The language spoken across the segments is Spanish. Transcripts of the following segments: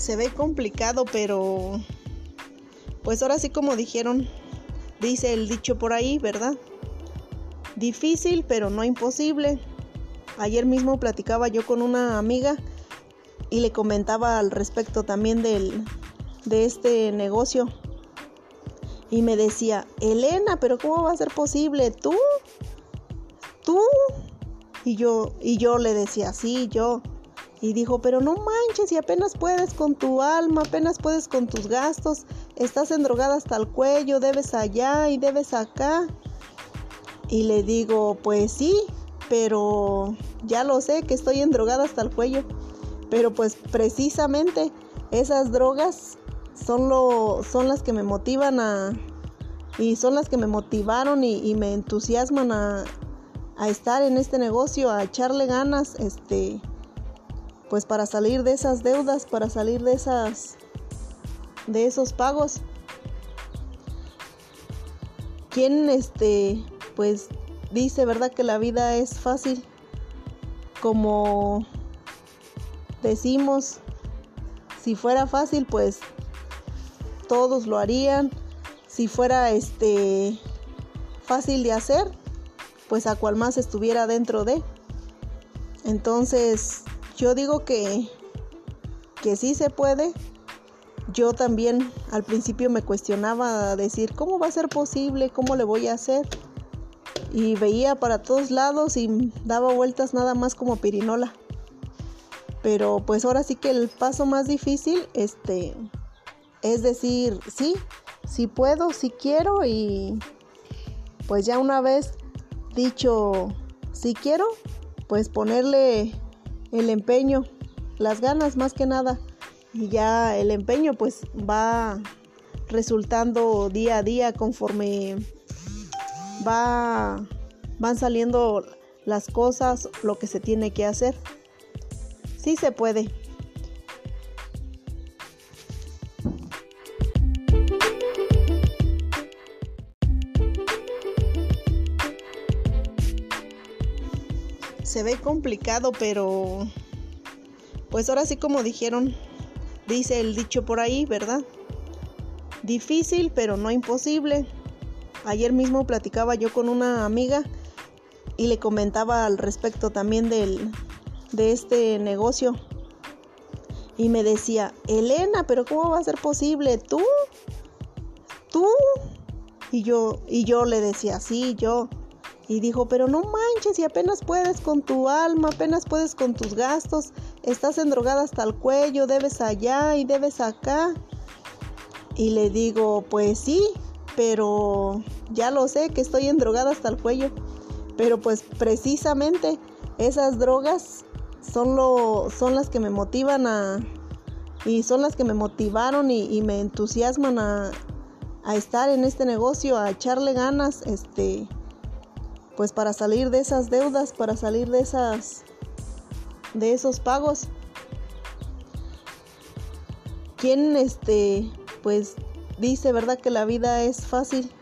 Se ve complicado, pero pues ahora sí como dijeron, dice el dicho por ahí, ¿verdad? Difícil, pero no imposible. Ayer mismo platicaba yo con una amiga y le comentaba al respecto también del, de este negocio. Y me decía, Elena, pero ¿cómo va a ser posible? ¿Tú? ¿Tú? Y yo, y yo le decía, sí, yo. Y dijo, pero no manches, y apenas puedes con tu alma, apenas puedes con tus gastos, estás endrogada hasta el cuello, debes allá y debes acá. Y le digo, pues sí, pero ya lo sé que estoy endrogada hasta el cuello. Pero pues precisamente esas drogas son, lo, son las que me motivan a... Y son las que me motivaron y, me entusiasman a, a estar en este negocio, a echarle ganas, este, pues para salir de esas deudas, para salir de esas, de esos pagos. ¿Quién, este, pues dice, verdad, que la vida es fácil? Como decimos, si fuera fácil, pues todos lo harían. Si fuera, este, fácil de hacer, pues a cual más estuviera dentro de. Entonces, yo digo que, que sí se puede. Yo también al principio me cuestionaba decir, ¿cómo va a ser posible? ¿Cómo le voy a hacer? Y veía para todos lados y daba vueltas nada más como pirinola. Pero pues ahora sí que el paso más difícil este es decir, sí, sí puedo, sí quiero y pues ya una vez dicho, si quiero, pues ponerle el empeño, las ganas más que nada. Y ya el empeño pues va resultando día a día conforme va van saliendo las cosas, lo que se tiene que hacer. Sí se puede. Se ve complicado, pero pues ahora sí como dijeron, dice el dicho por ahí, ¿verdad? Difícil, pero no imposible. Ayer mismo platicaba yo con una amiga y le comentaba al respecto también del, de este negocio. Y me decía, Elena, pero ¿cómo va a ser posible? ¿Tú? ¿Tú? Y yo, y yo le decía, sí, yo. Y dijo, pero no manches, y apenas puedes con tu alma, apenas puedes con tus gastos, estás endrogada hasta el cuello, debes allá y debes acá. Y le digo, pues sí, pero ya lo sé que estoy endrogada hasta el cuello. Pero pues precisamente esas drogas son, lo, son las que me motivan a... Y son las que me motivaron y, y me entusiasman a, a estar en este negocio, a echarle ganas, este pues para salir de esas deudas, para salir de esas de esos pagos. ¿Quién este pues dice, verdad, que la vida es fácil?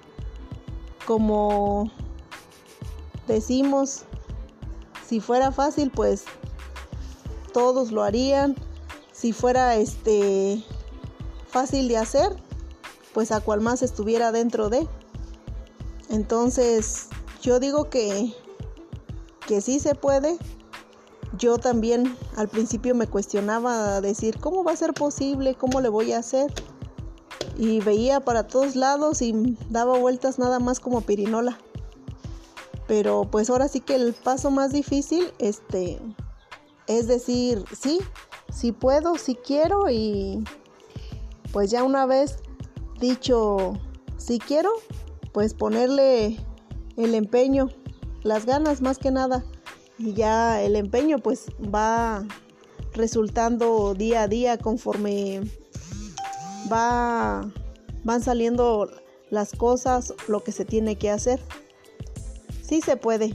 Como decimos, si fuera fácil, pues todos lo harían. Si fuera este fácil de hacer, pues a cual más estuviera dentro de. Entonces, yo digo que, que sí se puede. Yo también al principio me cuestionaba decir, ¿cómo va a ser posible? ¿Cómo le voy a hacer? Y veía para todos lados y daba vueltas nada más como pirinola. Pero pues ahora sí que el paso más difícil este, es decir, sí, sí puedo, sí quiero y pues ya una vez dicho, sí quiero, pues ponerle el empeño, las ganas más que nada. Y ya el empeño pues va resultando día a día conforme va van saliendo las cosas, lo que se tiene que hacer. Sí se puede.